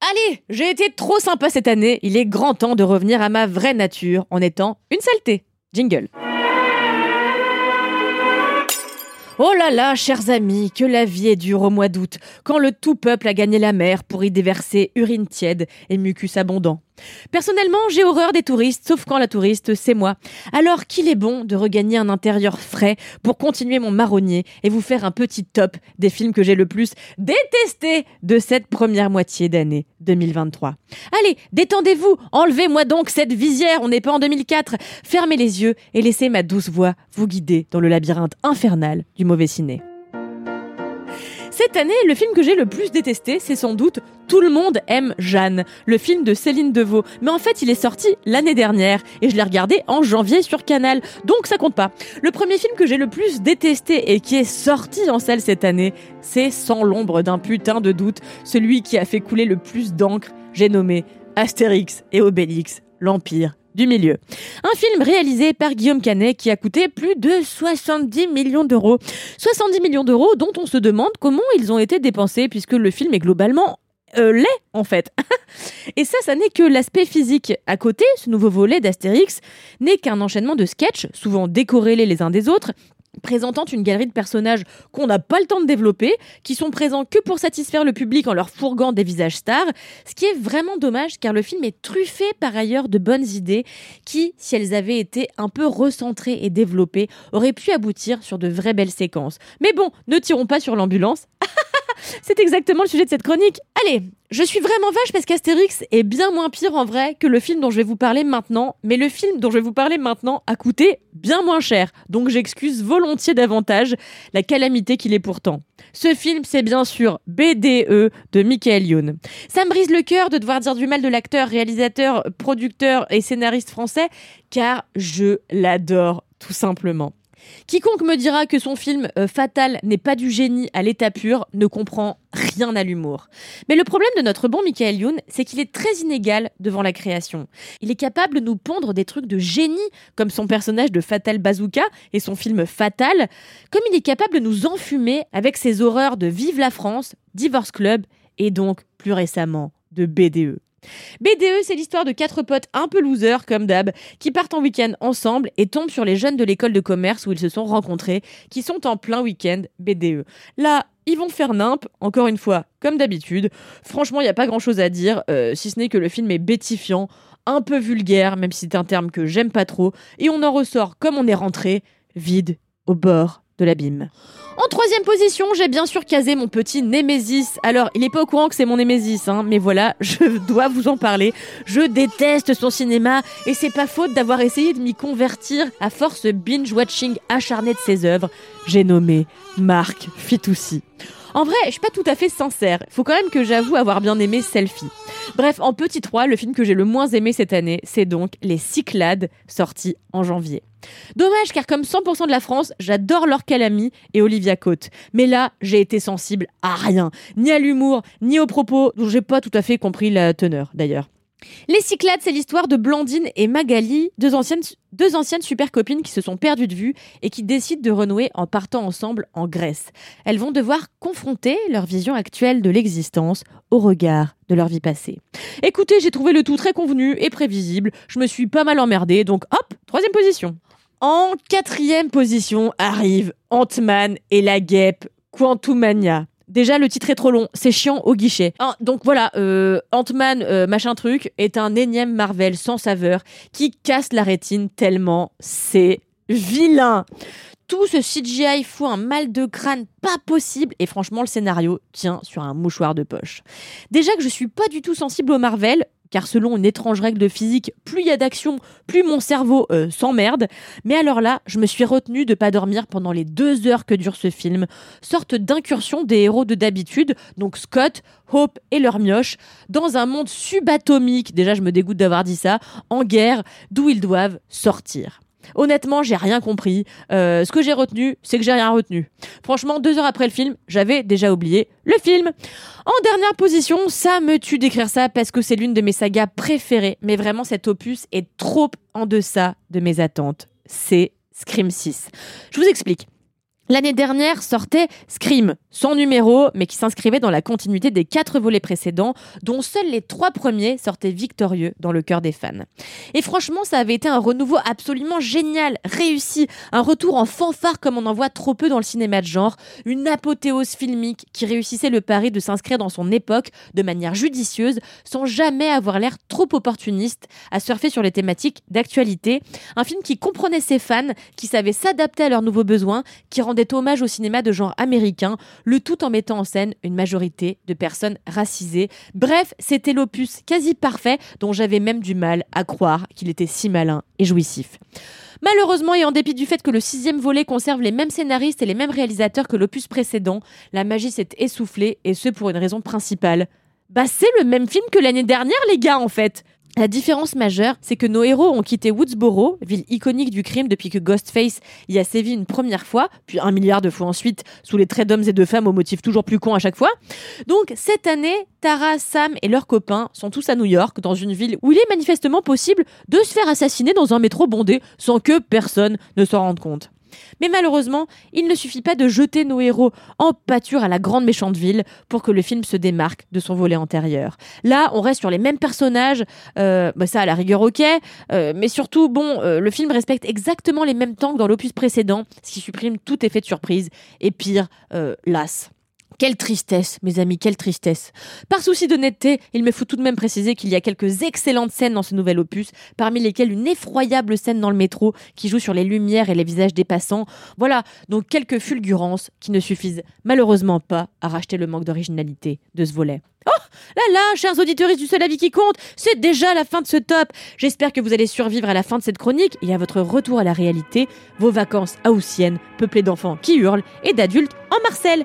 Allez, j'ai été trop sympa cette année, il est grand temps de revenir à ma vraie nature en étant une saleté. Jingle. Oh là là, chers amis, que la vie est dure au mois d'août, quand le tout peuple a gagné la mer pour y déverser urine tiède et mucus abondant. Personnellement, j'ai horreur des touristes, sauf quand la touriste, c'est moi. Alors qu'il est bon de regagner un intérieur frais pour continuer mon marronnier et vous faire un petit top des films que j'ai le plus détestés de cette première moitié d'année 2023. Allez, détendez-vous, enlevez-moi donc cette visière, on n'est pas en 2004. Fermez les yeux et laissez ma douce voix vous guider dans le labyrinthe infernal du mauvais ciné. Cette année, le film que j'ai le plus détesté, c'est sans doute Tout le monde aime Jeanne, le film de Céline Deveau. Mais en fait, il est sorti l'année dernière et je l'ai regardé en janvier sur Canal, donc ça compte pas. Le premier film que j'ai le plus détesté et qui est sorti en salle cette année, c'est sans l'ombre d'un putain de doute, celui qui a fait couler le plus d'encre, j'ai nommé Astérix et Obélix, l'Empire du milieu. Un film réalisé par Guillaume Canet qui a coûté plus de 70 millions d'euros. 70 millions d'euros dont on se demande comment ils ont été dépensés puisque le film est globalement euh, laid en fait. Et ça, ça n'est que l'aspect physique. À côté, ce nouveau volet d'Astérix n'est qu'un enchaînement de sketchs, souvent décorrélés les uns des autres, présentant une galerie de personnages qu'on n'a pas le temps de développer, qui sont présents que pour satisfaire le public en leur fourguant des visages stars, ce qui est vraiment dommage car le film est truffé par ailleurs de bonnes idées qui, si elles avaient été un peu recentrées et développées, auraient pu aboutir sur de vraies belles séquences. Mais bon, ne tirons pas sur l'ambulance. C'est exactement le sujet de cette chronique. Allez, je suis vraiment vache parce qu'Astérix est bien moins pire en vrai que le film dont je vais vous parler maintenant, mais le film dont je vais vous parler maintenant a coûté bien moins cher, donc j'excuse volontiers davantage la calamité qu'il est pourtant. Ce film, c'est bien sûr BDE de Michael Youn. Ça me brise le cœur de devoir dire du mal de l'acteur, réalisateur, producteur et scénariste français, car je l'adore tout simplement. Quiconque me dira que son film euh, Fatal n'est pas du génie à l'état pur ne comprend rien à l'humour. Mais le problème de notre bon Michael Youn, c'est qu'il est très inégal devant la création. Il est capable de nous pondre des trucs de génie, comme son personnage de Fatal Bazooka et son film Fatal, comme il est capable de nous enfumer avec ses horreurs de Vive la France, Divorce Club et donc plus récemment de BDE. BDE, c'est l'histoire de quatre potes un peu losers, comme d'hab, qui partent en week-end ensemble et tombent sur les jeunes de l'école de commerce où ils se sont rencontrés, qui sont en plein week-end BDE. Là, ils vont faire nimp, encore une fois, comme d'habitude. Franchement, il n'y a pas grand-chose à dire, euh, si ce n'est que le film est bétifiant, un peu vulgaire, même si c'est un terme que j'aime pas trop, et on en ressort comme on est rentré, vide, au bord l'abîme. En troisième position, j'ai bien sûr casé mon petit Némésis. Alors, il n'est pas au courant que c'est mon Némésis, hein, mais voilà, je dois vous en parler. Je déteste son cinéma et c'est pas faute d'avoir essayé de m'y convertir à force binge-watching acharné de ses œuvres. J'ai nommé Marc Fitoussi. En vrai, je suis pas tout à fait sincère. Faut quand même que j'avoue avoir bien aimé Selfie. Bref, en petit 3, le film que j'ai le moins aimé cette année, c'est donc Les Cyclades, sorti en janvier. Dommage car comme 100% de la France, j'adore Laure Calamy et Olivia Cote. Mais là, j'ai été sensible à rien, ni à l'humour, ni aux propos dont j'ai pas tout à fait compris la teneur d'ailleurs. Les Cyclades, c'est l'histoire de Blandine et Magali, deux anciennes, deux anciennes super copines qui se sont perdues de vue et qui décident de renouer en partant ensemble en Grèce. Elles vont devoir confronter leur vision actuelle de l'existence au regard de leur vie passée. Écoutez, j'ai trouvé le tout très convenu et prévisible. Je me suis pas mal emmerdée, donc hop, troisième position. En quatrième position arrive Ant-Man et la guêpe Quantumania. Déjà, le titre est trop long, c'est chiant au guichet. Ah, donc voilà, euh, Ant-Man, euh, machin truc, est un énième Marvel sans saveur qui casse la rétine tellement c'est vilain. Tout ce CGI fout un mal de crâne pas possible et franchement le scénario tient sur un mouchoir de poche. Déjà que je suis pas du tout sensible au Marvel, car selon une étrange règle de physique, plus il y a d'action, plus mon cerveau euh, s'emmerde. Mais alors là, je me suis retenue de pas dormir pendant les deux heures que dure ce film, sorte d'incursion des héros de d'habitude, donc Scott, Hope et leur mioche, dans un monde subatomique, déjà je me dégoûte d'avoir dit ça, en guerre, d'où ils doivent sortir. Honnêtement, j'ai rien compris. Euh, ce que j'ai retenu, c'est que j'ai rien retenu. Franchement, deux heures après le film, j'avais déjà oublié le film. En dernière position, ça me tue d'écrire ça parce que c'est l'une de mes sagas préférées. Mais vraiment, cet opus est trop en deçà de mes attentes. C'est Scream 6. Je vous explique. L'année dernière sortait Scream, son numéro, mais qui s'inscrivait dans la continuité des quatre volets précédents, dont seuls les trois premiers sortaient victorieux dans le cœur des fans. Et franchement, ça avait été un renouveau absolument génial, réussi, un retour en fanfare comme on en voit trop peu dans le cinéma de genre, une apothéose filmique qui réussissait le pari de s'inscrire dans son époque de manière judicieuse, sans jamais avoir l'air trop opportuniste à surfer sur les thématiques d'actualité. Un film qui comprenait ses fans, qui savait s'adapter à leurs nouveaux besoins, qui rendait hommage au cinéma de genre américain, le tout en mettant en scène une majorité de personnes racisées. Bref, c'était l'opus quasi parfait dont j'avais même du mal à croire qu'il était si malin et jouissif. Malheureusement, et en dépit du fait que le sixième volet conserve les mêmes scénaristes et les mêmes réalisateurs que l'opus précédent, la magie s'est essoufflée, et ce pour une raison principale. Bah c'est le même film que l'année dernière les gars en fait la différence majeure, c'est que nos héros ont quitté Woodsboro, ville iconique du crime depuis que Ghostface y a sévi une première fois, puis un milliard de fois ensuite, sous les traits d'hommes et de femmes au motif toujours plus con à chaque fois. Donc cette année, Tara, Sam et leurs copains sont tous à New York, dans une ville où il est manifestement possible de se faire assassiner dans un métro bondé sans que personne ne s'en rende compte. Mais malheureusement, il ne suffit pas de jeter nos héros en pâture à la grande méchante ville pour que le film se démarque de son volet antérieur. Là, on reste sur les mêmes personnages, euh, bah ça à la rigueur ok, euh, mais surtout, bon, euh, le film respecte exactement les mêmes temps que dans l'opus précédent, ce qui supprime tout effet de surprise, et pire, las. Quelle tristesse, mes amis, quelle tristesse. Par souci d'honnêteté, il me faut tout de même préciser qu'il y a quelques excellentes scènes dans ce nouvel opus, parmi lesquelles une effroyable scène dans le métro qui joue sur les lumières et les visages des passants. Voilà, donc quelques fulgurances qui ne suffisent malheureusement pas à racheter le manque d'originalité de ce volet. Oh là là, chers auditeurs du seul avis qui compte, c'est déjà la fin de ce top. J'espère que vous allez survivre à la fin de cette chronique et à votre retour à la réalité, vos vacances haussiennes, peuplées d'enfants qui hurlent et d'adultes en Marcel.